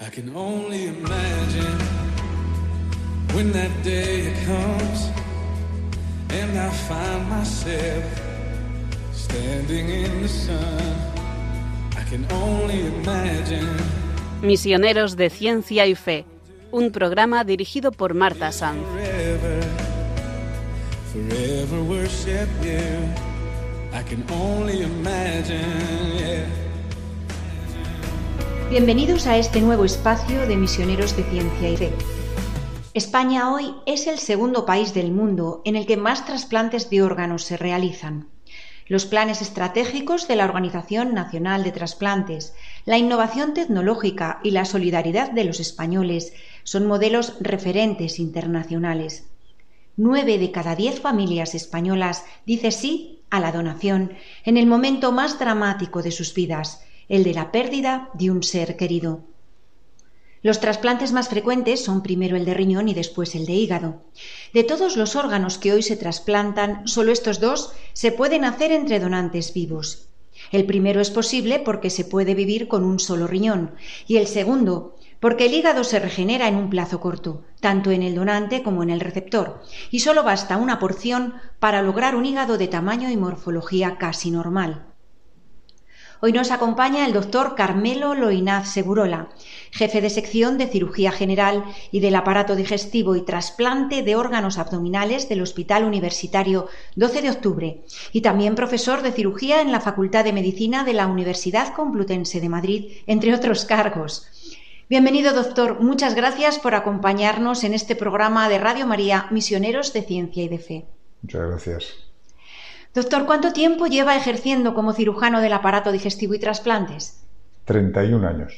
I can only imagine when that day comes and I find myself standing in the sun. I can only imagine. Misioneros de Ciencia y Fe, un programa dirigido por Marta Sanz. Forever, forever worship you. I can only imagine, yeah. Bienvenidos a este nuevo espacio de misioneros de ciencia y fe. España hoy es el segundo país del mundo en el que más trasplantes de órganos se realizan. Los planes estratégicos de la Organización Nacional de Trasplantes, la innovación tecnológica y la solidaridad de los españoles son modelos referentes internacionales. Nueve de cada diez familias españolas dice sí a la donación en el momento más dramático de sus vidas, el de la pérdida de un ser querido. Los trasplantes más frecuentes son primero el de riñón y después el de hígado. De todos los órganos que hoy se trasplantan, solo estos dos se pueden hacer entre donantes vivos. El primero es posible porque se puede vivir con un solo riñón y el segundo porque el hígado se regenera en un plazo corto, tanto en el donante como en el receptor, y solo basta una porción para lograr un hígado de tamaño y morfología casi normal. Hoy nos acompaña el doctor Carmelo Loinaz Segurola, jefe de sección de cirugía general y del aparato digestivo y trasplante de órganos abdominales del Hospital Universitario 12 de Octubre y también profesor de cirugía en la Facultad de Medicina de la Universidad Complutense de Madrid, entre otros cargos. Bienvenido, doctor. Muchas gracias por acompañarnos en este programa de Radio María Misioneros de Ciencia y de Fe. Muchas gracias. Doctor, ¿cuánto tiempo lleva ejerciendo como cirujano del aparato digestivo y trasplantes? 31 años.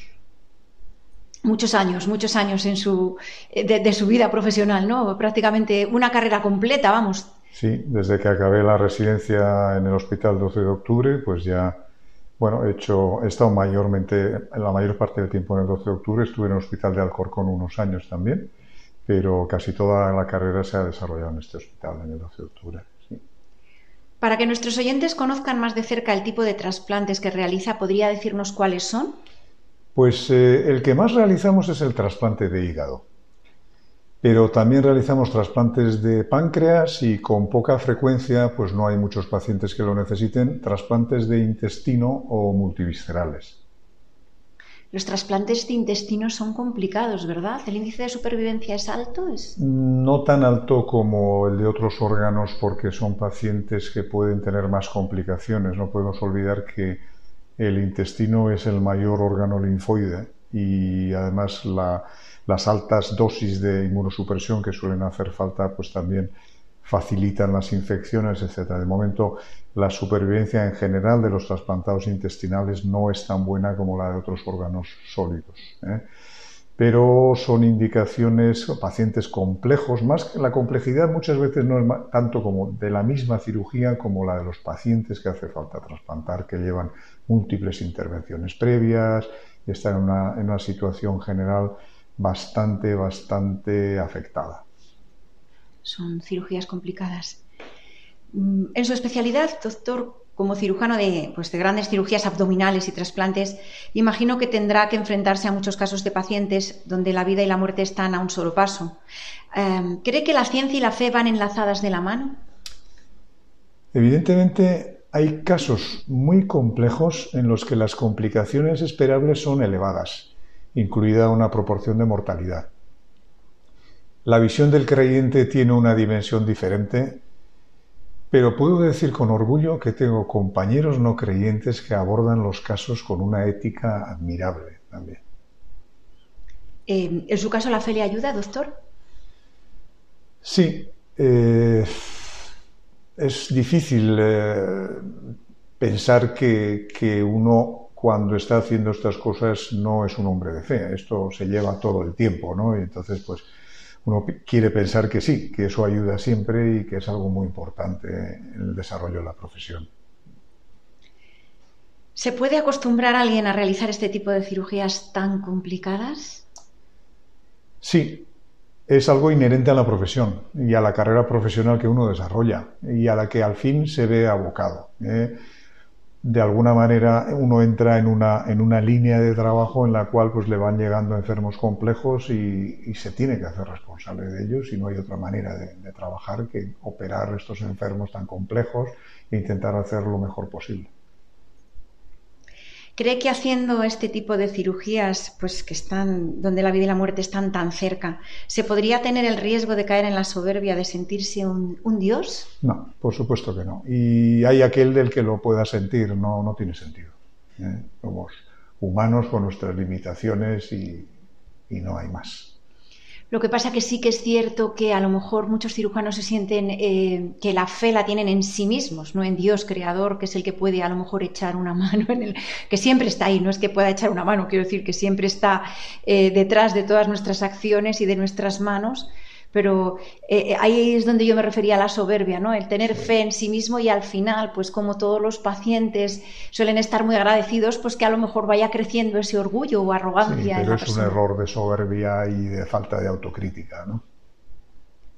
Muchos años, muchos años en su, de, de, su vida profesional, ¿no? Prácticamente una carrera completa, vamos. Sí, desde que acabé la residencia en el Hospital 12 de Octubre, pues ya, bueno, he hecho, he estado mayormente, la mayor parte del tiempo en el 12 de Octubre, estuve en el Hospital de Alcorcón unos años también, pero casi toda la carrera se ha desarrollado en este hospital, en el 12 de Octubre. Para que nuestros oyentes conozcan más de cerca el tipo de trasplantes que realiza, ¿podría decirnos cuáles son? Pues eh, el que más realizamos es el trasplante de hígado. Pero también realizamos trasplantes de páncreas y con poca frecuencia, pues no hay muchos pacientes que lo necesiten, trasplantes de intestino o multiviscerales. Los trasplantes de intestino son complicados, ¿verdad? ¿El índice de supervivencia es alto? ¿Es... No tan alto como el de otros órganos porque son pacientes que pueden tener más complicaciones. No podemos olvidar que el intestino es el mayor órgano linfoide y además la, las altas dosis de inmunosupresión que suelen hacer falta pues también facilitan las infecciones, etc. De momento, la supervivencia en general de los trasplantados intestinales no es tan buena como la de otros órganos sólidos. ¿eh? Pero son indicaciones, pacientes complejos, más que la complejidad muchas veces no es tanto como de la misma cirugía como la de los pacientes que hace falta trasplantar, que llevan múltiples intervenciones previas y están en una, en una situación general bastante, bastante afectada son cirugías complicadas. En su especialidad, doctor, como cirujano de, pues, de, grandes cirugías abdominales y trasplantes, imagino que tendrá que enfrentarse a muchos casos de pacientes donde la vida y la muerte están a un solo paso. Eh, ¿Cree que la ciencia y la fe van enlazadas de la mano? Evidentemente, hay casos muy complejos en los que las complicaciones esperables son elevadas, incluida una proporción de mortalidad. La visión del creyente tiene una dimensión diferente, pero puedo decir con orgullo que tengo compañeros no creyentes que abordan los casos con una ética admirable también. Eh, ¿En su caso la fe le ayuda, doctor? Sí. Eh, es difícil eh, pensar que, que uno cuando está haciendo estas cosas no es un hombre de fe. Esto se lleva todo el tiempo, ¿no? Y entonces, pues, uno quiere pensar que sí, que eso ayuda siempre y que es algo muy importante en el desarrollo de la profesión. ¿Se puede acostumbrar a alguien a realizar este tipo de cirugías tan complicadas? Sí, es algo inherente a la profesión y a la carrera profesional que uno desarrolla y a la que al fin se ve abocado. ¿eh? De alguna manera uno entra en una, en una línea de trabajo en la cual pues le van llegando enfermos complejos y, se tiene que hacer responsable de ellos y no hay otra manera de, de trabajar que operar estos enfermos tan complejos e intentar hacer lo mejor posible. ¿Cree que haciendo este tipo de cirugías, pues que están donde la vida y la muerte están tan cerca, se podría tener el riesgo de caer en la soberbia de sentirse un, dios? No, por supuesto que no. Y hay aquel del que lo pueda sentir, no, no tiene sentido. ¿eh? Somos humanos con nuestras limitaciones y no hay más. Lo que pasa que sí que es cierto que a lo mejor muchos cirujanos se sienten eh, que la fe la tienen en sí mismos, no en Dios creador, que es el que puede a lo mejor echar una mano en el que siempre está ahí, no es que pueda echar una mano, quiero decir que siempre está eh, detrás de todas nuestras acciones y de nuestras manos pero eh, eh, ahí es donde yo me refería a la soberbia, ¿no? El tener fe en sí mismo y al final, pues como todos los pacientes suelen estar muy agradecidos, pues que a lo mejor vaya creciendo ese orgullo o arrogancia. Sí, pero es un error de soberbia y de falta de autocrítica, ¿no?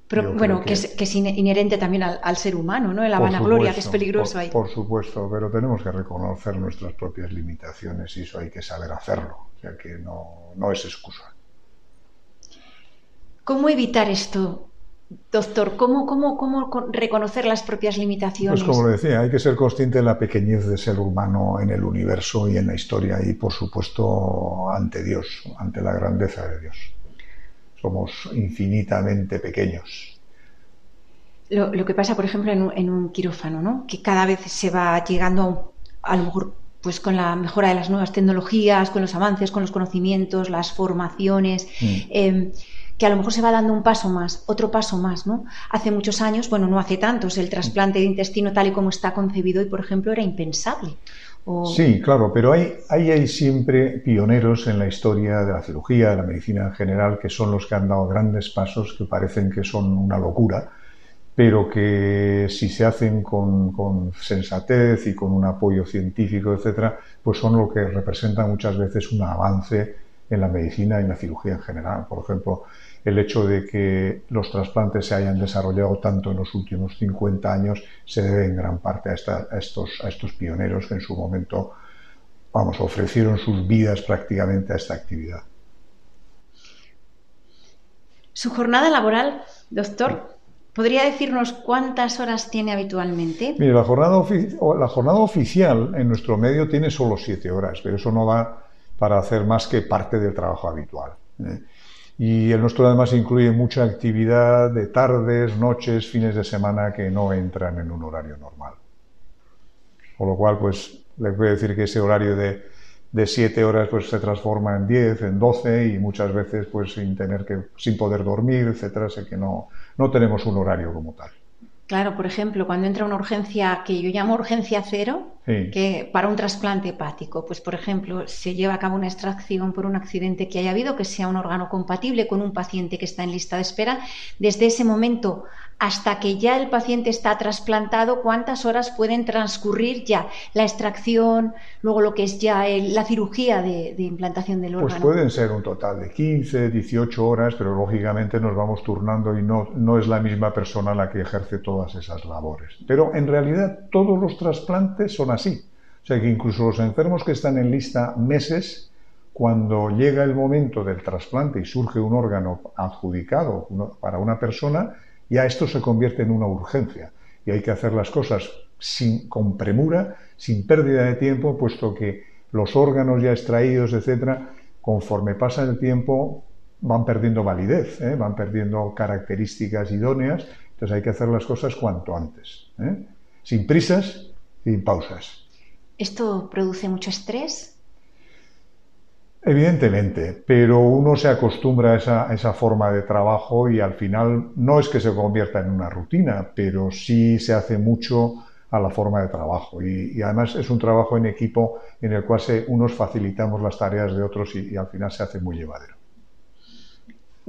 Pero bueno, que... es, inherente también al, ser humano, ¿no? La vanagloria, que es peligroso ahí. Por supuesto, pero tenemos que reconocer nuestras propias limitaciones y eso hay que saber hacerlo. O sea que no, no es excusa. ¿Cómo evitar esto, doctor? ¿Cómo, cómo, cómo reconocer las propias limitaciones? Pues como lo decía, hay que ser consciente de la pequeñez del ser humano en el universo y en la historia y, por supuesto, ante Dios, ante la grandeza de Dios. Somos infinitamente pequeños. Lo, que pasa, por ejemplo, en un, quirófano, ¿no? que cada vez se va llegando a, lo mejor pues con la mejora de las nuevas tecnologías, con los avances, con los conocimientos, las formaciones. Mm. Em, que a lo mejor se va dando un paso más, otro paso más, ¿no? Hace muchos años, bueno, no hace tantos, el trasplante de intestino tal y como está concebido y, por ejemplo, era impensable. Sí, claro, pero hay, hay, siempre pioneros en la historia de la cirugía, de la medicina en general, que son los que han dado grandes pasos que parecen que son una locura, pero que si se hacen con, sensatez y con un apoyo científico, etcétera, pues son lo que representa muchas veces un avance en la medicina y en la cirugía en general. Por ejemplo, el hecho de que los trasplantes se hayan desarrollado tanto en los últimos 50 años se debe en gran parte a, estos, a estos pioneros que en su momento, vamos, ofrecieron sus vidas prácticamente a esta actividad. Su jornada laboral, doctor, ¿podría decirnos cuántas horas tiene habitualmente? Mire, la jornada, la jornada oficial en nuestro medio tiene solo siete horas, pero eso no da para hacer más que parte del trabajo habitual. ¿eh? Y el nuestro además incluye mucha actividad de tardes, noches, fines de semana que no entran en un horario normal. Con lo cual, pues, le puedo decir que ese horario de, de siete horas pues se transforma en diez, en doce y muchas veces pues sin tener que, sin poder dormir, etcétera, sé que no, no tenemos un horario como tal. Claro, por ejemplo, cuando entra una urgencia que yo llamo urgencia cero, que para un trasplante hepático, pues por ejemplo, se lleva a cabo una extracción por un accidente que haya habido, que sea un órgano compatible con un paciente que está en lista de espera, desde ese momento hasta que ya el paciente está trasplantado, cuántas horas pueden transcurrir ya la extracción, luego lo que es ya la cirugía de, implantación del pues órgano. Pues pueden ser un total de 15, 18 horas, pero lógicamente nos vamos turnando y no, no es la misma persona la que ejerce todas esas labores. Pero en realidad todos los trasplantes son así. O sea que incluso los enfermos que están en lista meses, cuando llega el momento del trasplante y surge un órgano adjudicado para una persona, ya esto se convierte en una urgencia y hay que hacer las cosas sin, con premura, sin pérdida de tiempo, puesto que los órganos ya extraídos, etcétera, conforme pasa el tiempo, van perdiendo validez, ¿eh? van perdiendo características idóneas, entonces hay que hacer las cosas cuanto antes, ¿eh? sin prisas, sin pausas. ¿Esto produce mucho estrés? Evidentemente, pero uno se acostumbra a esa, forma de trabajo y al final no es que se convierta en una rutina, pero sí se hace mucho a la forma de trabajo. Y, además es un trabajo en equipo en el cual unos facilitamos las tareas de otros y al final se hace muy llevadero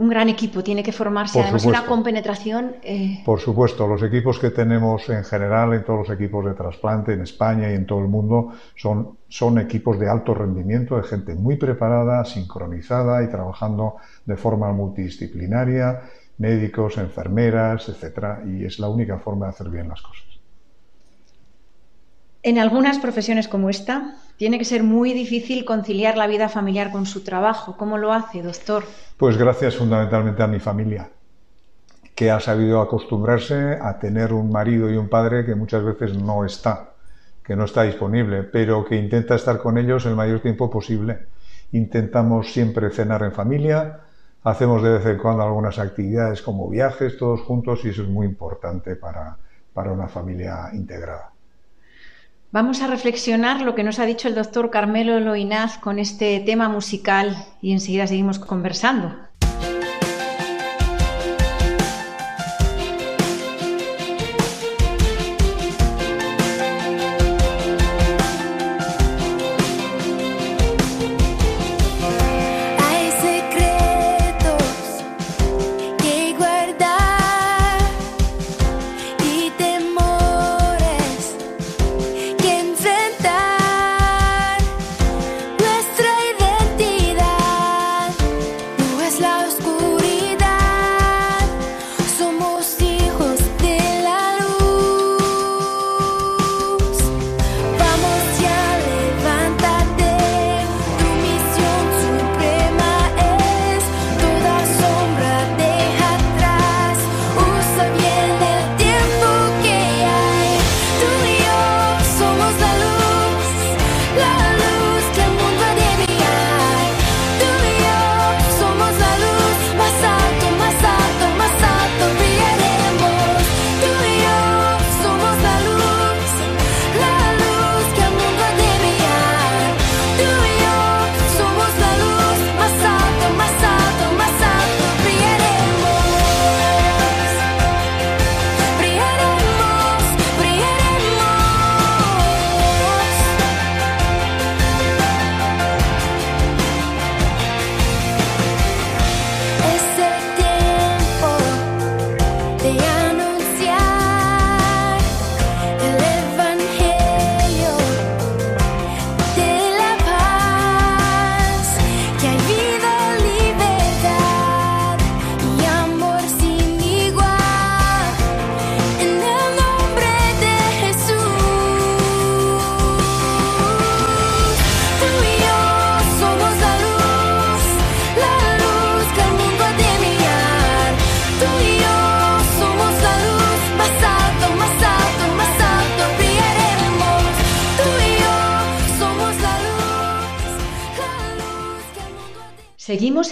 un gran equipo, tiene que formarse además una compenetración. Eh... Por supuesto, los equipos que tenemos en general, en todos los equipos de trasplante en España y en todo el mundo, son, son equipos de alto rendimiento, de gente muy preparada, sincronizada y trabajando de forma multidisciplinaria, médicos, enfermeras, etcétera, y es la única forma de hacer bien las cosas. En algunas profesiones como esta, tiene que ser muy difícil conciliar la vida familiar con su trabajo. ¿Cómo lo hace, doctor? Pues gracias fundamentalmente a mi familia, que ha sabido acostumbrarse a tener un marido y un padre que muchas veces no está, que no está disponible, pero que intenta estar con ellos el mayor tiempo posible. Intentamos siempre cenar en familia, hacemos de vez en cuando algunas actividades como viajes todos juntos y eso es muy importante para, para una familia integrada. Vamos a reflexionar lo que nos ha dicho el doctor Carmelo Loinaz con este tema musical y enseguida seguimos conversando.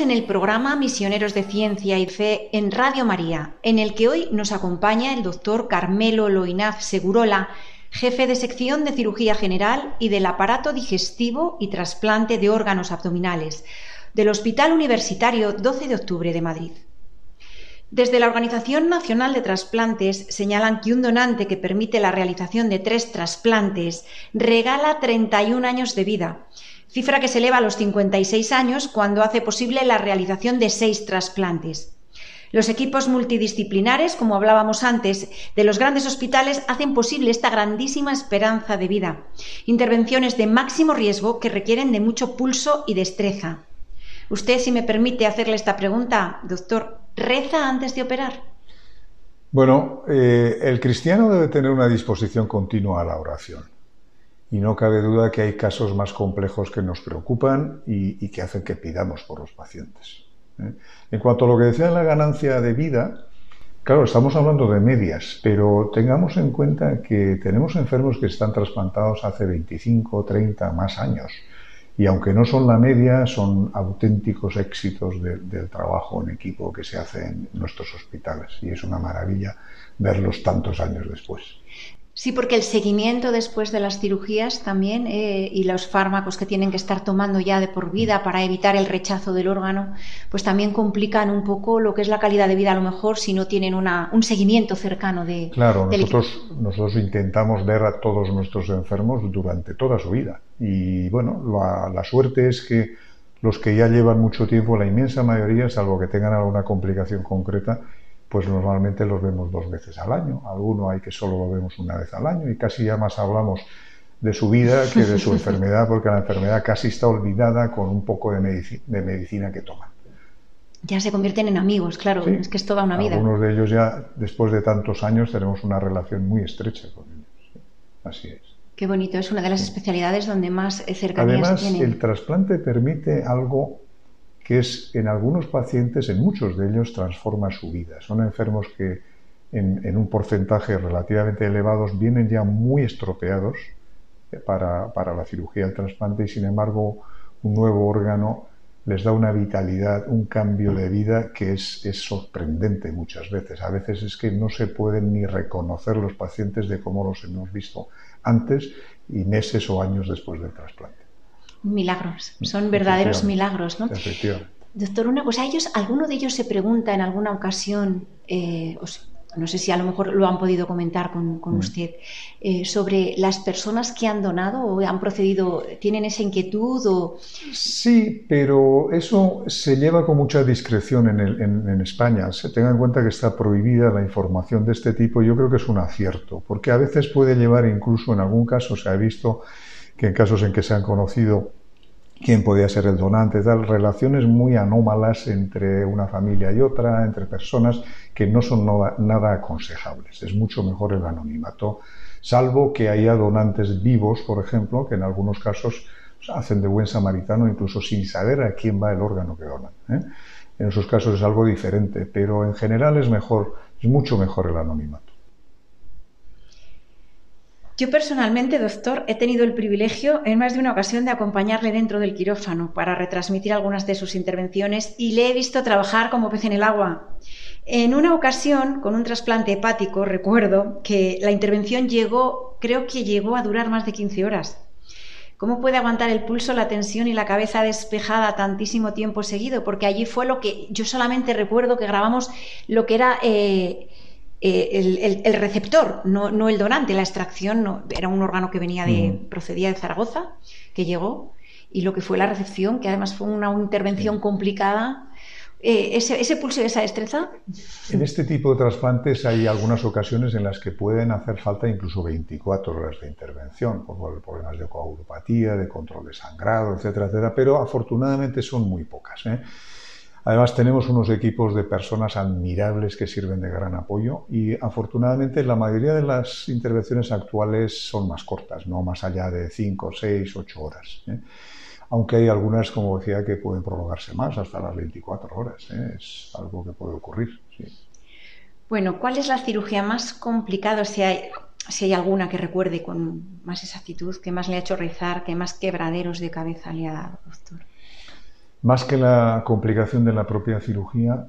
En el programa Misioneros de Ciencia y Fe en Radio María, en el que hoy nos acompaña el doctor Carmelo Loinaz Segurola, jefe de sección de cirugía general y del aparato digestivo y trasplante de órganos abdominales del Hospital Universitario 12 de Octubre de Madrid. Desde la Organización Nacional de Trasplantes señalan que un donante que permite la realización de tres trasplantes regala 31 años de vida cifra que se eleva a los 56 años cuando hace posible la realización de seis trasplantes. Los equipos multidisciplinares, como hablábamos antes, de los grandes hospitales hacen posible esta grandísima esperanza de vida. Intervenciones de máximo riesgo que requieren de mucho pulso y destreza. Usted, si me permite hacerle esta pregunta, doctor, ¿reza antes de operar? Bueno, eh, el cristiano debe tener una disposición continua a la oración. Y no cabe duda que hay casos más complejos que nos preocupan y, que hacen que pidamos por los pacientes. ¿eh? En cuanto a lo que decía la ganancia de vida, claro, estamos hablando de medias, pero tengamos en cuenta que tenemos enfermos que están trasplantados hace 25, 30, más años. Y aunque no son la media, son auténticos éxitos del trabajo en equipo que se hace en nuestros hospitales. Y es una maravilla verlos tantos años después. Sí, porque el seguimiento después de las cirugías también eh, y los fármacos que tienen que estar tomando ya de por vida para evitar el rechazo del órgano, pues también complican un poco lo que es la calidad de vida a lo mejor si no tienen una, un seguimiento cercano de... Claro, nosotros, nosotros intentamos ver a todos nuestros enfermos durante toda su vida. Y bueno, la, la suerte es que los que ya llevan mucho tiempo, la inmensa mayoría, salvo que tengan alguna complicación concreta, pues normalmente los vemos dos veces al año. Alguno hay que solo lo vemos una vez al año y casi ya más hablamos de su vida que de su enfermedad, porque la enfermedad casi está olvidada con un poco de, medicina que toman. Ya se convierten en amigos, claro, es que es toda una vida. Algunos de ellos ya, después de tantos años, tenemos una relación muy estrecha con ellos. Así es. Qué bonito, es una de las especialidades donde más cercanías Además, tienen. el trasplante permite algo que es en algunos pacientes, en muchos de ellos, transforma su vida. Son enfermos que en, un porcentaje relativamente elevados vienen ya muy estropeados para, para la cirugía del trasplante y sin embargo un nuevo órgano les da una vitalidad, un cambio de vida que es, sorprendente muchas veces. A veces es que no se pueden ni reconocer los pacientes de cómo los hemos visto antes y meses o años después del trasplante. Milagros, son verdaderos milagros, ¿no? Doctor, una cosa, ellos, alguno de ellos se pregunta en alguna ocasión, eh, no sé si a lo mejor lo han podido comentar con, mm. usted, eh, sobre las personas que han donado o han procedido, ¿tienen esa inquietud? O... Sí, pero eso se lleva con mucha discreción en, en, España. Se tenga en cuenta que está prohibida la información de este tipo. Yo creo que es un acierto, porque a veces puede llevar incluso, en algún caso se ha visto que en casos en que se han conocido quién podía ser el donante, tal, relaciones muy anómalas entre una familia y otra, entre personas que no son nada aconsejables. Es mucho mejor el anonimato, salvo que haya donantes vivos, por ejemplo, que en algunos casos hacen de buen samaritano incluso sin saber a quién va el órgano que donan. ¿eh? En esos casos es algo diferente, pero en general es mejor, es mucho mejor el anonimato. Yo personalmente, doctor, he tenido el privilegio en más de una ocasión de acompañarle dentro del quirófano para retransmitir algunas de sus intervenciones y le he visto trabajar como pez en el agua. En una ocasión, con un trasplante hepático, recuerdo que la intervención llegó, creo que llegó a durar más de 15 horas. ¿Cómo puede aguantar el pulso, la tensión y la cabeza despejada tantísimo tiempo seguido? Porque allí fue lo que yo solamente recuerdo que grabamos lo que era eh, eh, el, receptor, no, el donante, la extracción no, era un órgano que venía de, procedía de Zaragoza, que llegó, y lo que fue la recepción, que además fue una, intervención complicada. Eh, ese, pulso y esa destreza. En este tipo de trasplantes hay algunas ocasiones en las que pueden hacer falta incluso 24 horas de intervención, por problemas de coagulopatía, de control de sangrado, etcétera, etcétera, pero afortunadamente son muy pocas. ¿eh? Además, tenemos unos equipos de personas admirables que sirven de gran apoyo y afortunadamente la mayoría de las intervenciones actuales son más cortas, no más allá de 5, 6, 8 horas. ¿eh? Aunque hay algunas, como decía, que pueden prolongarse más, hasta las 24 horas. ¿eh? Es algo que puede ocurrir. Bueno, ¿cuál es la cirugía más complicada? Si hay, si hay alguna que recuerde con más exactitud, que más le ha hecho rezar, que más quebraderos de cabeza le ha dado, doctor. Más que la complicación de la propia cirugía,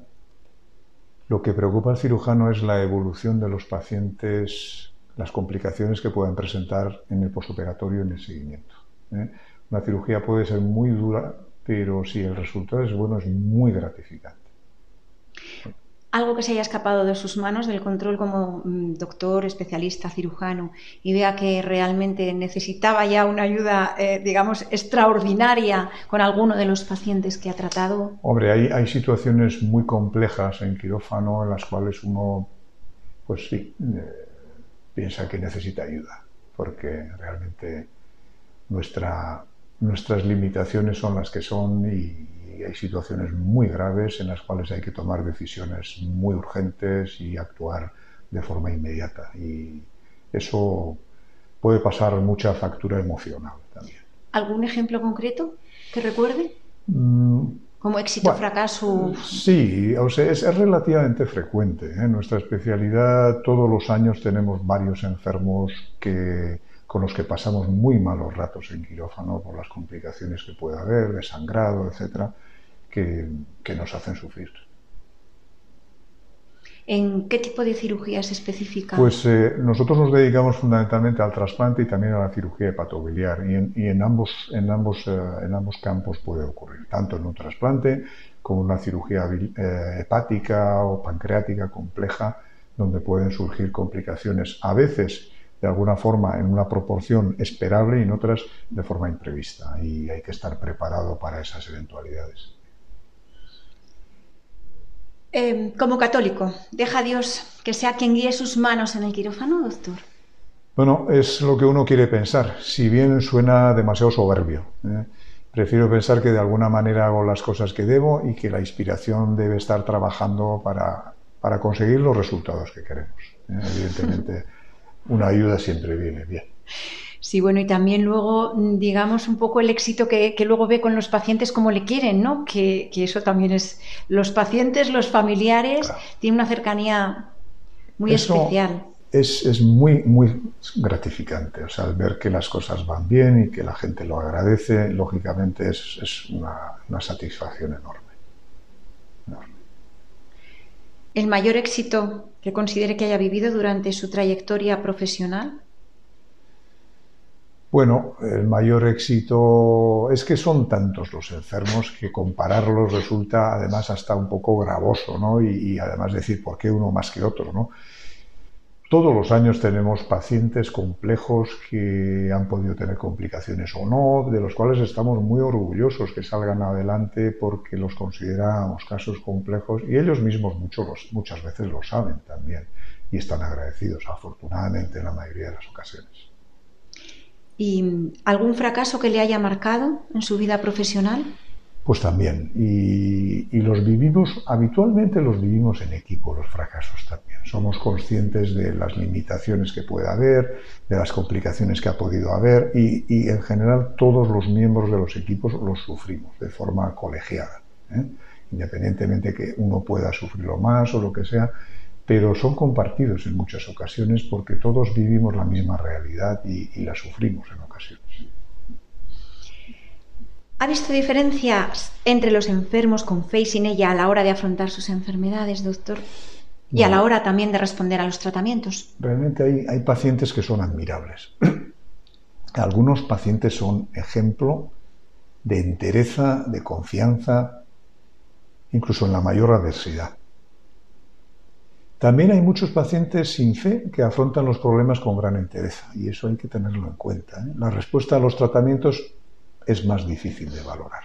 lo que preocupa al cirujano es la evolución de los pacientes, las complicaciones que pueden presentar en el posoperatorio en el seguimiento. ¿eh? Una cirugía puede ser muy dura, pero si el resultado es bueno es muy gratificante algo que se haya escapado de sus manos, del control como mm, doctor, especialista, cirujano, y vea que realmente necesitaba ya una ayuda, eh, digamos, extraordinaria con alguno de los pacientes que ha tratado? Hombre, hay, situaciones muy complejas en quirófano en las cuales uno, pues sí, eh, piensa que necesita ayuda, porque realmente nuestra, nuestras limitaciones son las que son y hay situaciones muy graves en las cuales hay que tomar decisiones muy urgentes y actuar de forma inmediata. Y eso puede pasar mucha factura emocional también. ¿Algún ejemplo concreto que recuerde? Mm, ¿Como éxito, fracaso? Sí, o sea, es, relativamente frecuente. ¿eh? En nuestra especialidad todos los años tenemos varios enfermos que, con los que pasamos muy malos ratos en quirófano por las complicaciones que puede haber, de sangrado, etcétera que, nos hacen sufrir. ¿En qué tipo de cirugías específicas? Pues eh, nosotros nos dedicamos fundamentalmente al trasplante y también a la cirugía hepatobiliar y en, ambos, en, ambos, eh, en ambos campos puede ocurrir, tanto en un trasplante como en una cirugía eh, hepática o pancreática compleja donde pueden surgir complicaciones a veces de alguna forma en una proporción esperable y en otras de forma imprevista y hay que estar preparado para esas eventualidades. Em, como católico, ¿deja a Dios que sea quien guíe sus manos en el quirófano, doctor? Bueno, es lo que uno quiere pensar, si bien suena demasiado soberbio. ¿eh? Prefiero pensar que de alguna manera hago las cosas que debo y que la inspiración debe estar trabajando para, para conseguir los resultados que queremos. ¿eh? Evidentemente, una ayuda siempre viene bien. Sí, bueno, y también luego, digamos, un poco el éxito que, luego ve con los pacientes como le quieren, ¿no? Que, eso también es, los pacientes, los familiares, tienen una cercanía muy especial. Es, es, muy, muy gratificante, o sea, ver que las cosas van bien y que la gente lo agradece, lógicamente es, es una, una satisfacción enorme. ¿El mayor éxito que considere que haya vivido durante su trayectoria profesional? Bueno, el mayor éxito es que son tantos los enfermos que compararlos resulta además hasta un poco gravoso, ¿no? Y, además decir por qué uno más que otro, ¿no? Todos los años tenemos pacientes complejos que han podido tener complicaciones o no, de los cuales estamos muy orgullosos que salgan adelante porque los consideramos casos complejos y ellos mismos muchas veces lo saben también y están agradecidos, afortunadamente, en la mayoría de las ocasiones. ¿Y algún fracaso que le haya marcado en su vida profesional? Pues también. Y, los vivimos, habitualmente los vivimos en equipo, los fracasos también. Somos conscientes de las limitaciones que puede haber, de las complicaciones que ha podido haber y, en general todos los miembros de los equipos los sufrimos de forma colegiada. ¿eh? Independientemente que uno pueda sufrirlo más o lo que sea, pero son compartidos en muchas ocasiones porque todos vivimos la misma realidad y, la sufrimos en ocasiones. ¿Ha visto diferencias entre los enfermos con fe y sin ella a la hora de afrontar sus enfermedades, doctor? Y a la hora también de responder a los tratamientos. Realmente hay, hay pacientes que son admirables. Algunos pacientes son ejemplo de entereza, de confianza, incluso en la mayor adversidad. También hay muchos pacientes sin fe que afrontan los problemas con gran entereza y eso hay que tenerlo en cuenta. ¿eh? La respuesta a los tratamientos es más difícil de valorar.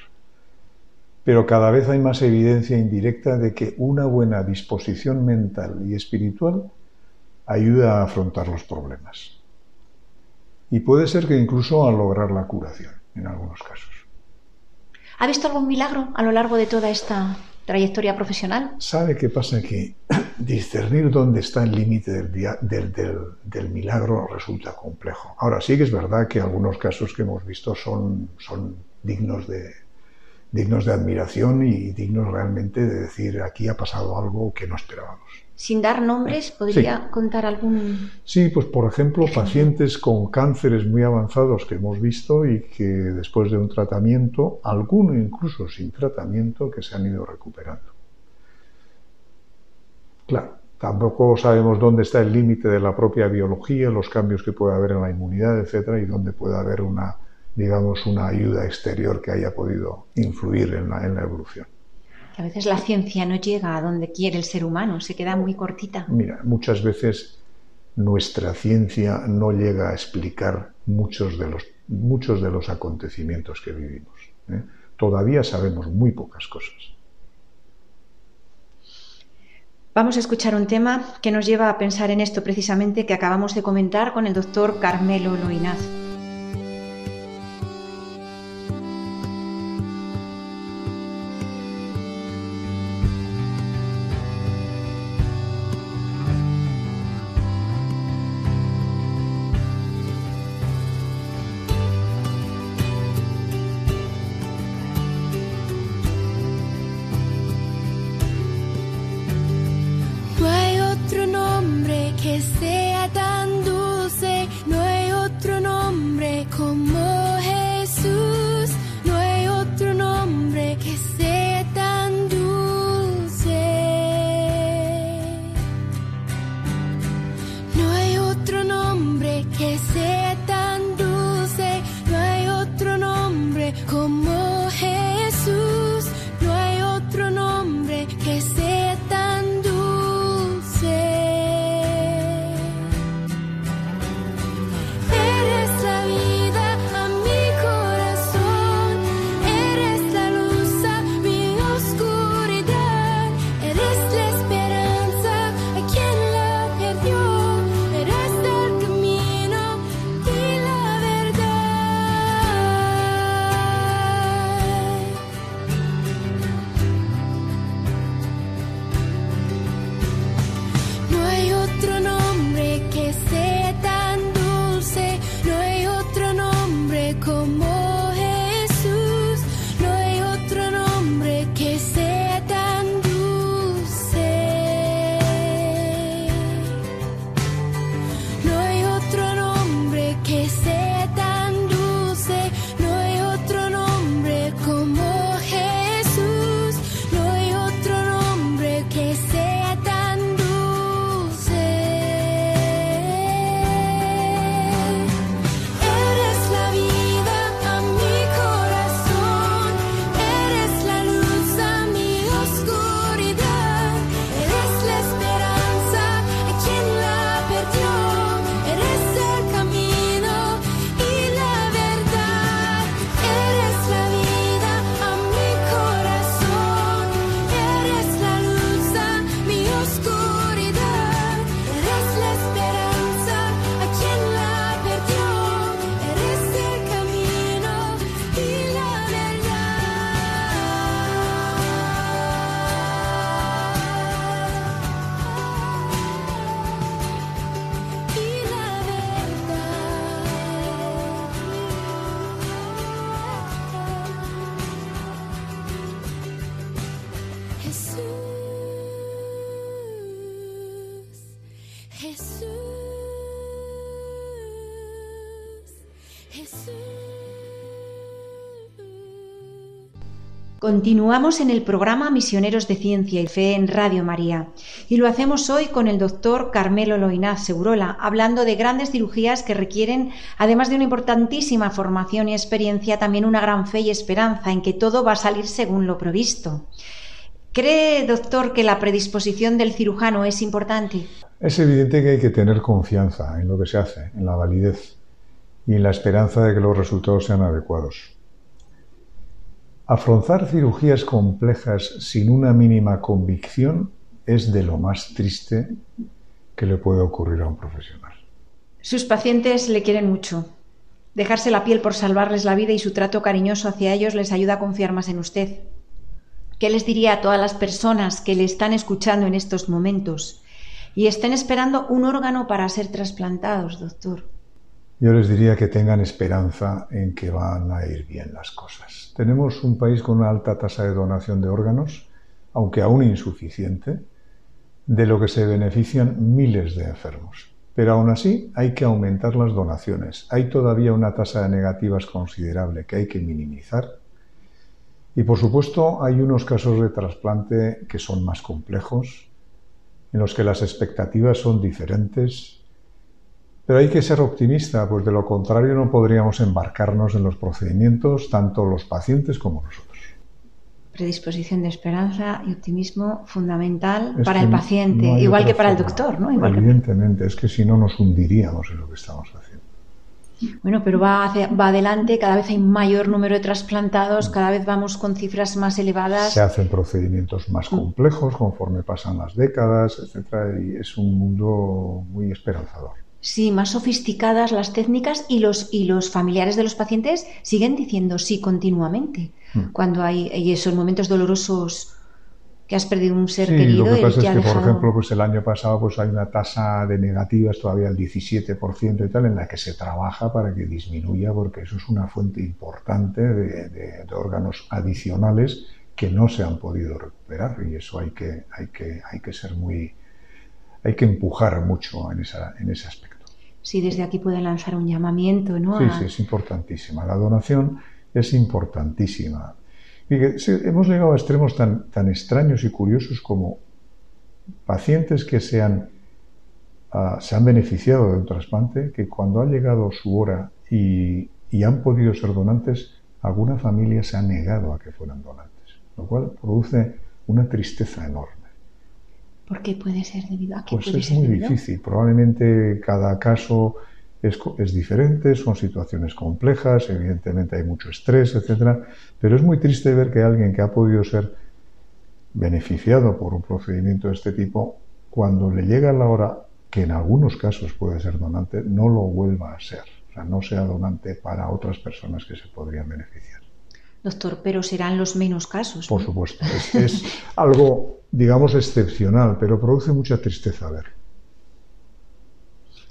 Pero cada vez hay más evidencia indirecta de que una buena disposición mental y espiritual ayuda a afrontar los problemas. Y puede ser que incluso a lograr la curación en algunos casos. ¿Ha visto algún milagro a lo largo de toda esta trayectoria profesional? ¿Sabe qué pasa? Que discernir dónde está el límite del, del, milagro resulta complejo. Ahora sí que es verdad que algunos casos que hemos visto son, son dignos, de, dignos de admiración y dignos realmente de decir aquí ha pasado algo que no esperábamos. Sin dar nombres, ¿podría contar algún...? Sí, pues por ejemplo, pacientes con cánceres muy avanzados que hemos visto y que después de un tratamiento, alguno incluso sin tratamiento, que se han ido recuperando. Claro, tampoco sabemos dónde está el límite de la propia biología, los cambios que puede haber en la inmunidad, etcétera, y dónde puede haber una, digamos, una ayuda exterior que haya podido influir en la, en la evolución. A veces la ciencia no llega a donde quiere el ser humano, se queda muy cortita. Mira, muchas veces nuestra ciencia no llega a explicar muchos de los, muchos de los acontecimientos que vivimos. ¿eh? Todavía sabemos muy pocas cosas. Vamos a escuchar un tema que nos lleva a pensar en esto precisamente que acabamos de comentar con el doctor Carmelo Loinaz. Continuamos en el programa Misioneros de Ciencia y Fe en Radio María y lo hacemos hoy con el doctor Carmelo Loinaz Segurola, hablando de grandes cirugías que requieren, además de una importantísima formación y experiencia, también una gran fe y esperanza en que todo va a salir según lo previsto. ¿Cree, doctor, que la predisposición del cirujano es importante? Es evidente que hay que tener confianza en lo que se hace, en la validez y en la esperanza de que los resultados sean adecuados. Afrontar cirugías complejas sin una mínima convicción es de lo más triste que le puede ocurrir a un profesional. Sus pacientes le quieren mucho. Dejarse la piel por salvarles la vida y su trato cariñoso hacia ellos les ayuda a confiar más en usted. ¿Qué les diría a todas las personas que le están escuchando en estos momentos y estén esperando un órgano para ser trasplantados, doctor? Yo les diría que tengan esperanza en que van a ir bien las cosas. Tenemos un país con una alta tasa de donación de órganos, aunque aún insuficiente, de lo que se benefician miles de enfermos. Pero aún así hay que aumentar las donaciones. Hay todavía una tasa de negativas considerable que hay que minimizar. Y por supuesto hay unos casos de trasplante que son más complejos, en los que las expectativas son diferentes pero hay que ser optimista, pues de lo contrario no podríamos embarcarnos en los procedimientos, tanto los pacientes como nosotros. Predisposición de esperanza y optimismo fundamental para el paciente, igual que para el doctor, ¿no? Evidentemente, es que si no nos hundiríamos en lo que estamos haciendo. Bueno, pero va, va adelante, cada vez hay mayor número de trasplantados, cada vez vamos con cifras más elevadas. Se hacen procedimientos más complejos conforme pasan las décadas, etcétera, y es un mundo muy esperanzador. Sí, más sofisticadas las técnicas y los, y los familiares de los pacientes siguen diciendo sí continuamente. Hmm. Cuando hay, esos momentos dolorosos que has perdido un ser querido. Lo que pasa es que, por ejemplo, pues el año pasado pues hay una tasa de negativas todavía el 17% y tal, en la que se trabaja para que disminuya, porque eso es una fuente importante de, de, órganos adicionales que no se han podido recuperar y eso hay que, hay que, hay que ser muy, hay que empujar mucho en, esa, en ese aspecto si desde aquí puede lanzar un llamamiento, ¿no? Sí, sí, es importantísima. La donación es importantísima. hemos llegado a extremos tan, tan extraños y curiosos como pacientes que se han, ah, se han beneficiado de un trasplante, que cuando ha llegado su hora y, y han podido ser donantes, alguna familia se ha negado a que fueran donantes, lo cual produce una tristeza enorme. ¿Por qué puede ser debido a qué Pues es muy difícil. Probablemente cada caso es, es, diferente, son situaciones complejas, evidentemente hay mucho estrés, etcétera, pero es muy triste ver que alguien que ha podido ser beneficiado por un procedimiento de este tipo, cuando le llega la hora, que en algunos casos puede ser donante, no lo vuelva a ser. O sea, no sea donante para otras personas que se podrían beneficiar. Doctor, pero serán los menos casos. Por supuesto, es, algo, digamos, excepcional, pero produce mucha tristeza ver.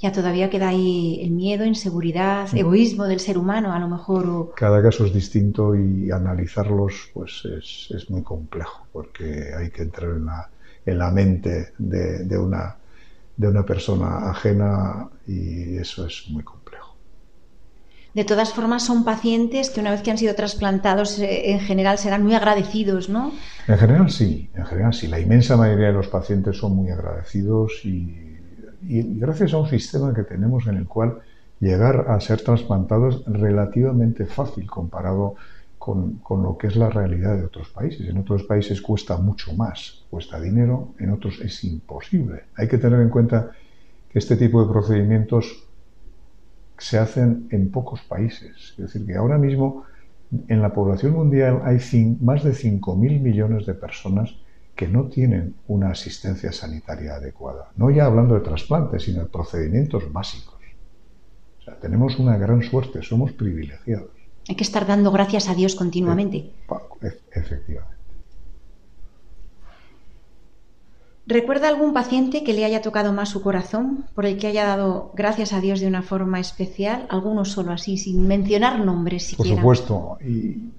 Ya todavía queda ahí el miedo, inseguridad, egoísmo del ser humano, a lo mejor. Cada caso es distinto y analizarlos, pues es, muy complejo, porque hay que entrar en la, en la mente de, una, de una persona ajena y eso es muy complejo. De todas formas, son pacientes que una vez que han sido trasplantados, eh, en general serán muy agradecidos, ¿no? En general sí, en general sí. La inmensa mayoría de los pacientes son muy agradecidos y, gracias a un sistema que tenemos en el cual llegar a ser trasplantados es relativamente fácil comparado con, con, lo que es la realidad de otros países. En otros países cuesta mucho más, cuesta dinero, en otros es imposible. Hay que tener en cuenta que este tipo de procedimientos se hacen en pocos países. Es decir, que ahora mismo en la población mundial hay más de 5.000 millones de personas que no tienen una asistencia sanitaria adecuada. No ya hablando de trasplantes, sino de procedimientos básicos. O sea, tenemos una gran suerte, somos privilegiados. Hay que estar dando gracias a Dios continuamente. Efectivamente. ¿Recuerda algún paciente que le haya tocado más su corazón, por el que haya dado gracias a Dios de una forma especial? Algunos solo así, sin mencionar nombres siquiera. Por supuesto.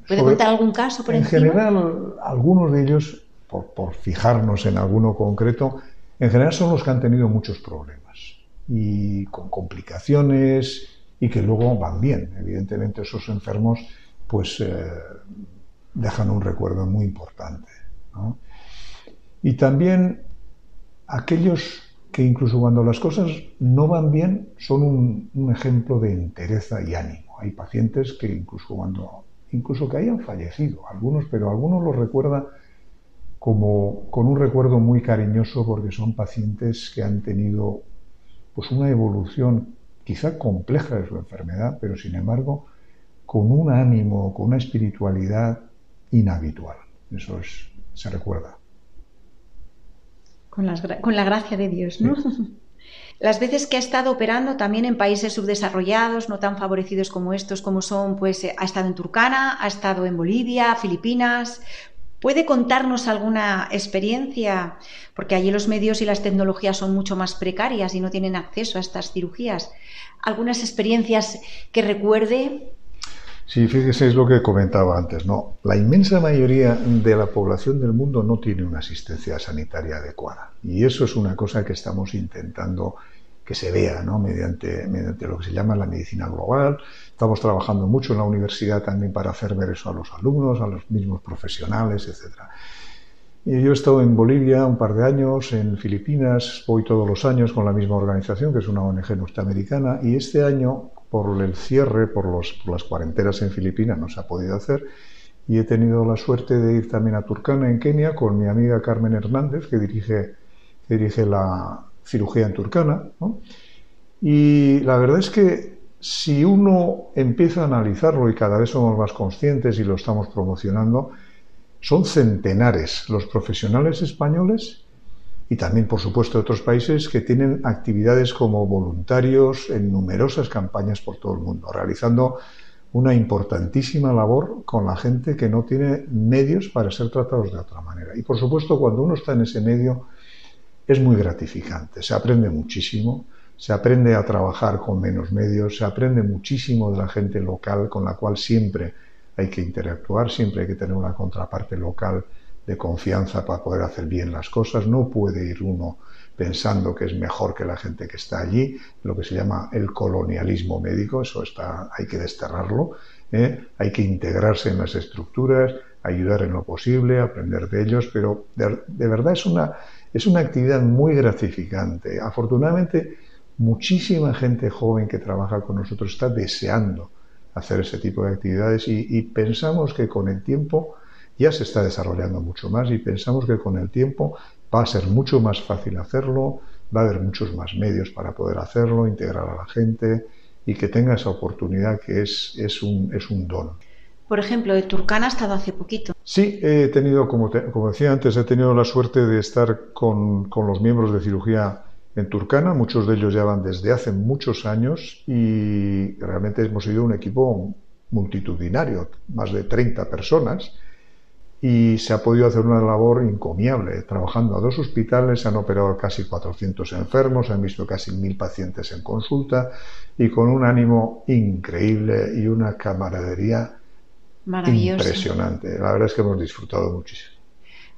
¿Puede contar algún caso por en general, algunos de ellos, por, fijarnos en alguno concreto, en general son los que han tenido muchos problemas y con complicaciones y que luego van bien. Evidentemente esos enfermos pues eh, dejan un recuerdo muy importante. Y también aquellos que incluso cuando las cosas no van bien son un, ejemplo de entereza y ánimo. Hay pacientes que incluso cuando incluso que hayan fallecido, algunos, pero algunos los recuerda como con un recuerdo muy cariñoso porque son pacientes que han tenido pues una evolución quizá compleja de su enfermedad, pero sin embargo con un ánimo, con una espiritualidad inhabitual. Eso es, se recuerda. Con, con la gracia de Dios, ¿no? Las veces que ha estado operando también en países subdesarrollados, no tan favorecidos como estos, como son, pues ha estado en Turcana, ha estado en Bolivia, Filipinas. ¿Puede contarnos alguna experiencia? Porque allí los medios y las tecnologías son mucho más precarias y no tienen acceso a estas cirugías. ¿Algunas experiencias que recuerde? Sí, fíjese, es lo que comentaba antes, ¿no? La inmensa mayoría de la población del mundo no tiene una asistencia sanitaria adecuada. Y eso es una cosa que estamos intentando que se vea, ¿no? Mediante, mediante lo que se llama la medicina global. Estamos trabajando mucho en la universidad también para hacer ver eso a los alumnos, a los mismos profesionales, etc. Y yo he estado en Bolivia un par de años, en Filipinas, voy todos los años con la misma organización, que es una ONG norteamericana, y este año por el cierre, por, las cuarentenas en Filipinas, no se ha podido hacer. Y he tenido la suerte de ir también a Turkana, en Kenia, con mi amiga Carmen Hernández, que dirige, la cirugía en Turkana. Y la verdad es que si uno empieza a analizarlo y cada vez somos más conscientes y lo estamos promocionando, son centenares los profesionales españoles y también, por supuesto, de otros países que tienen actividades como voluntarios en numerosas campañas por todo el mundo, realizando una importantísima labor con la gente que no tiene medios para ser tratados de otra manera. Y, por supuesto, cuando uno está en ese medio, es muy gratificante, se aprende muchísimo, se aprende a trabajar con menos medios, se aprende muchísimo de la gente local con la cual siempre hay que interactuar, siempre hay que tener una contraparte local de confianza para poder hacer bien las cosas. No puede ir uno pensando que es mejor que la gente que está allí, lo que se llama el colonialismo médico, eso está, hay que desterrarlo, ¿eh? hay que integrarse en las estructuras, ayudar en lo posible, aprender de ellos, pero de, de verdad es una, es una actividad muy gratificante. Afortunadamente, muchísima gente joven que trabaja con nosotros está deseando hacer ese tipo de actividades y, y pensamos que con el tiempo ya se está desarrollando mucho más y pensamos que con el tiempo va a ser mucho más fácil hacerlo, va a haber muchos más medios para poder hacerlo, integrar a la gente y que tenga esa oportunidad que es, es, un, es un don. Por ejemplo, de Turcana ha estado hace poquito. Sí, he tenido, como, como decía antes, he tenido la suerte de estar con, con los miembros de cirugía en Turcana, muchos de ellos ya van desde hace muchos años y realmente hemos sido un equipo multitudinario, más de 30 personas, y se ha podido hacer una labor encomiable. Trabajando a dos hospitales, se han operado casi 400 enfermos, se han visto casi 1.000 pacientes en consulta y con un ánimo increíble y una camaradería impresionante. La verdad es que hemos disfrutado muchísimo.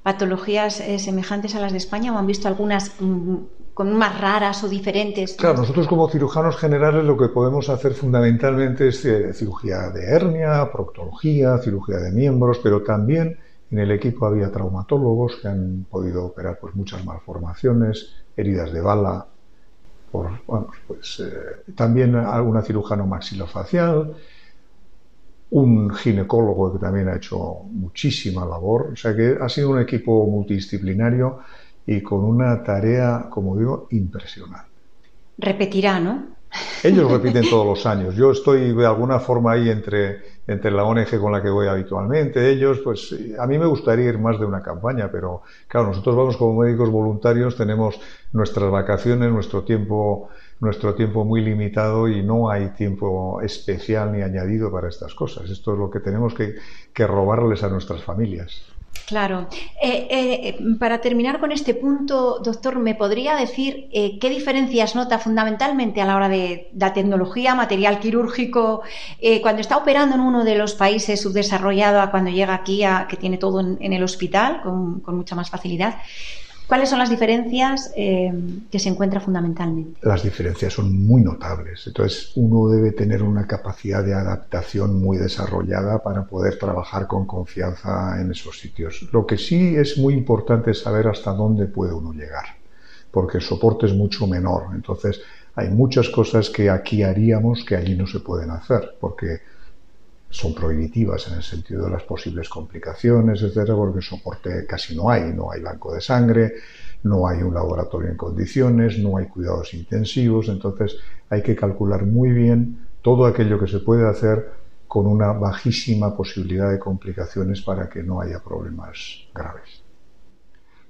¿Patologías eh, semejantes a las de España o han visto algunas mm, con más raras o diferentes? Claro, nosotros como cirujanos generales lo que podemos hacer fundamentalmente es eh, cirugía de hernia, proctología, cirugía de miembros, pero también en el equipo había traumatólogos que han podido operar pues, muchas malformaciones, heridas de bala, por, pues, eh, también algún cirujano maxilofacial, un ginecólogo que también ha hecho muchísima labor, o sea que ha sido un equipo multidisciplinario y con una tarea, como digo, impresionante. Repetirá, ¿no? Ellos repiten todos los años. Yo estoy de alguna forma ahí entre, entre la ONG con la que voy habitualmente. Ellos, pues a mí me gustaría ir más de una campaña, pero claro, nosotros vamos como médicos voluntarios, tenemos nuestras vacaciones, nuestro tiempo, nuestro tiempo muy limitado y no hay tiempo especial ni añadido para estas cosas. Esto es lo que tenemos que, que robarles a nuestras familias. Claro. Eh, eh, para terminar con este punto, doctor, ¿me podría decir eh, qué diferencias nota fundamentalmente a la hora de la tecnología, material quirúrgico, cuando está operando en uno de los países subdesarrollados a cuando llega aquí, a, que tiene todo en, el hospital con, mucha más facilidad? ¿Cuáles son las diferencias eh, que se encuentra fundamentalmente? Las diferencias son muy notables. Entonces, uno debe tener una capacidad de adaptación muy desarrollada para poder trabajar con confianza en esos sitios. Lo que sí es muy importante es saber hasta dónde puede uno llegar, porque el soporte es mucho menor. Entonces, hay muchas cosas que aquí haríamos que allí no se pueden hacer, porque son prohibitivas en el sentido de las posibles complicaciones, etcétera, porque soporte casi no hay, no hay banco de sangre, no hay un laboratorio en condiciones, no hay cuidados intensivos, entonces hay que calcular muy bien todo aquello que se puede hacer con una bajísima posibilidad de complicaciones para que no haya problemas graves.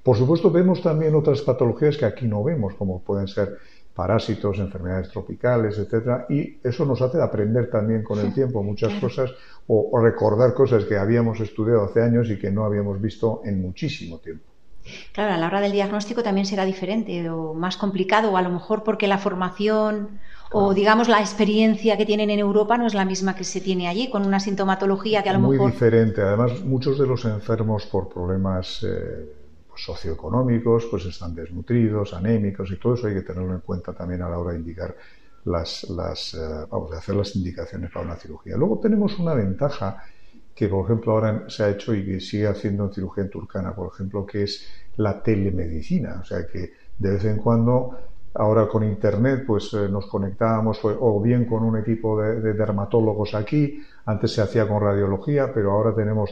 Por supuesto, vemos también otras patologías que aquí no vemos, como pueden ser parásitos, enfermedades tropicales, etcétera, y eso nos hace aprender también con el tiempo muchas cosas o, recordar cosas que habíamos estudiado hace años y que no habíamos visto en muchísimo tiempo. Claro, a la hora del diagnóstico también será diferente o más complicado, o a lo mejor porque la formación o digamos la experiencia que tienen en Europa no es la misma que se tiene allí, con una sintomatología que a lo mejor... Muy diferente. Además, muchos de los enfermos por problemas eh, socioeconómicos, pues están desnutridos, anémicos y todo eso hay que tenerlo en cuenta también a la hora de indicar las, las eh, vamos a hacer las indicaciones para una cirugía. Luego tenemos una ventaja que, por ejemplo, ahora se ha hecho y que sigue haciendo en cirugía en turcana, por ejemplo, que es la telemedicina. O sea que de vez en cuando, ahora con Internet, pues eh, nos conectábamos o bien con un equipo de, de, dermatólogos aquí, antes se hacía con radiología, pero ahora tenemos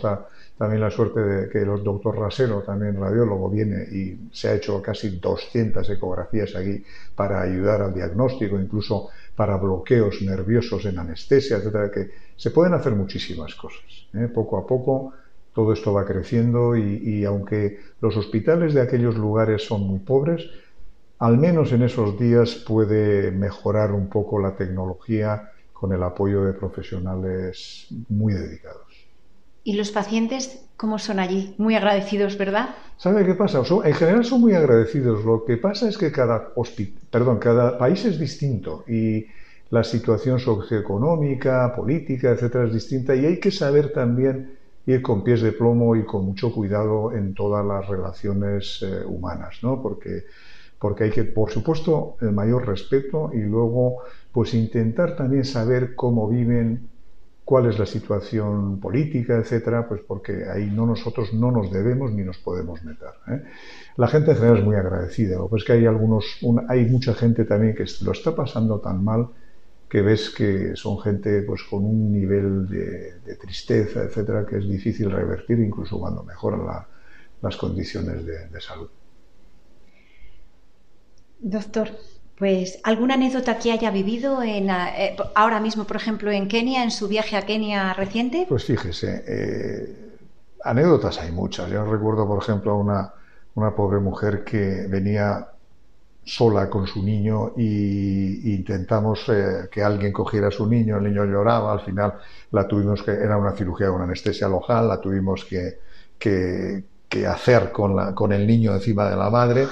también la suerte de que el doctor Rasero, también radiólogo, viene y se ha hecho casi 200 ecografías aquí para ayudar al diagnóstico, incluso para bloqueos nerviosos en anestesia, etcétera, que se pueden hacer muchísimas cosas. ¿eh? Poco a poco todo esto va creciendo y aunque los hospitales de aquellos lugares son muy pobres, al menos en esos días puede mejorar un poco la tecnología con el apoyo de profesionales muy dedicados. ¿Y los pacientes cómo son allí? Muy agradecidos, ¿verdad? ¿Sabe qué pasa? en general son muy agradecidos. Lo que pasa es que cada, perdón, cada país es distinto y la situación socioeconómica, política, etcétera, es distinta y hay que saber también ir con pies de plomo y con mucho cuidado en todas las relaciones eh, humanas, ¿no? Porque, porque hay que, por supuesto, el mayor respeto y luego, pues intentar también saber cómo viven cuál es la situación política, etcétera, pues porque ahí no nosotros no nos debemos ni nos podemos meter. ¿eh? La gente en general es muy agradecida, lo que es que hay algunos, hay mucha gente también que lo está pasando tan mal que ves que son gente pues con un nivel de, tristeza, etcétera, que es difícil revertir incluso cuando mejoran las condiciones de salud. Doctor, pues, ¿alguna anécdota que haya vivido en, eh, ahora mismo, por ejemplo, en Kenia, en su viaje a Kenia reciente? Pues fíjese, eh, anécdotas hay muchas. Yo recuerdo, por ejemplo, a una, una pobre mujer que venía sola con su niño y, intentamos eh, que alguien cogiera a su niño, el niño lloraba, al final la tuvimos que, era una cirugía con anestesia local, la tuvimos que, que, que hacer con, la, con el niño encima de la madre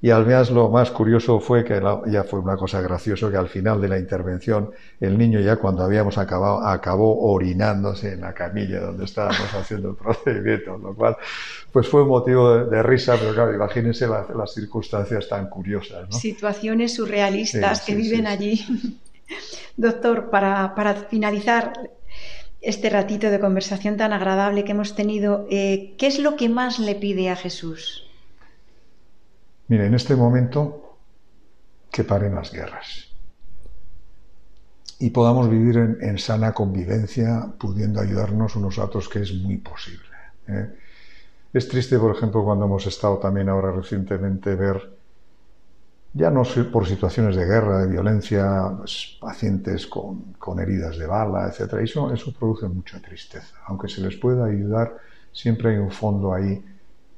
y al menos lo más curioso fue que ya fue una cosa graciosa que al final de la intervención el niño ya cuando habíamos acabado acabó orinándose en la camilla donde estábamos haciendo el procedimiento, lo cual pues fue un motivo de, risa, pero claro, imagínense las circunstancias tan curiosas. Situaciones surrealistas que viven allí. Doctor, para, para, finalizar este ratito de conversación tan agradable que hemos tenido, eh, ¿qué es lo que más le pide a Jesús? Mire, en este momento que paren las guerras y podamos vivir en, sana convivencia, pudiendo ayudarnos unos a otros, que es muy posible. ¿eh? Es triste, por ejemplo, cuando hemos estado también ahora recientemente ver, ya no por situaciones de guerra, de violencia, pues, pacientes con, heridas de bala, etc. Eso, eso produce mucha tristeza. Aunque se les pueda ayudar, siempre hay un fondo ahí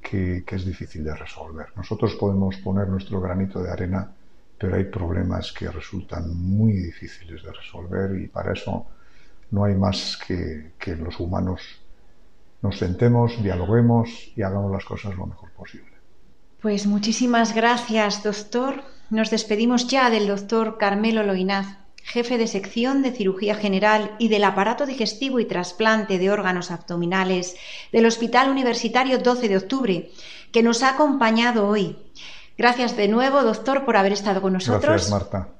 que, es difícil de resolver. Nosotros podemos poner nuestro granito de arena, pero hay problemas que resultan muy difíciles de resolver y para eso no hay más que, que los humanos nos sentemos, dialoguemos y hagamos las cosas lo mejor posible. Pues muchísimas gracias, doctor. Nos despedimos ya del doctor Carmelo Loinaz. Jefe de sección de cirugía general y del aparato digestivo y trasplante de órganos abdominales del Hospital Universitario 12 de Octubre, que nos ha acompañado hoy. Gracias de nuevo, doctor, por haber estado con nosotros. Gracias, Marta.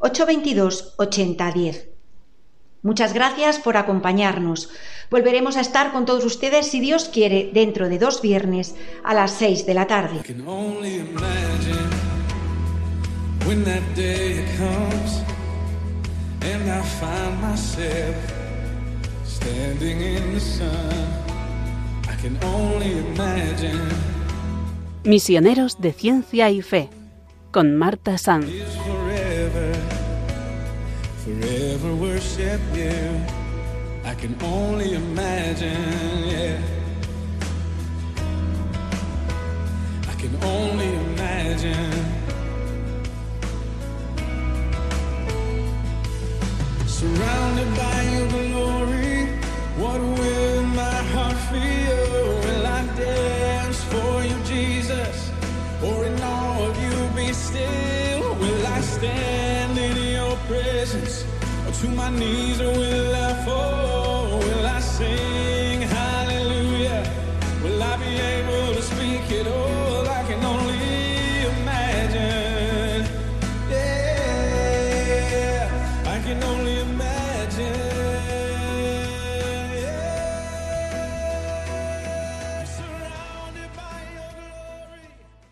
822 8010. Muchas gracias por acompañarnos. Volveremos a estar con todos ustedes, si Dios quiere, dentro de dos viernes a las 6 de la tarde. Misioneros de Ciencia y Fe con Marta Sanz. You. I can only imagine, yeah. I can only imagine. Surrounded by your glory, to my knees will I fall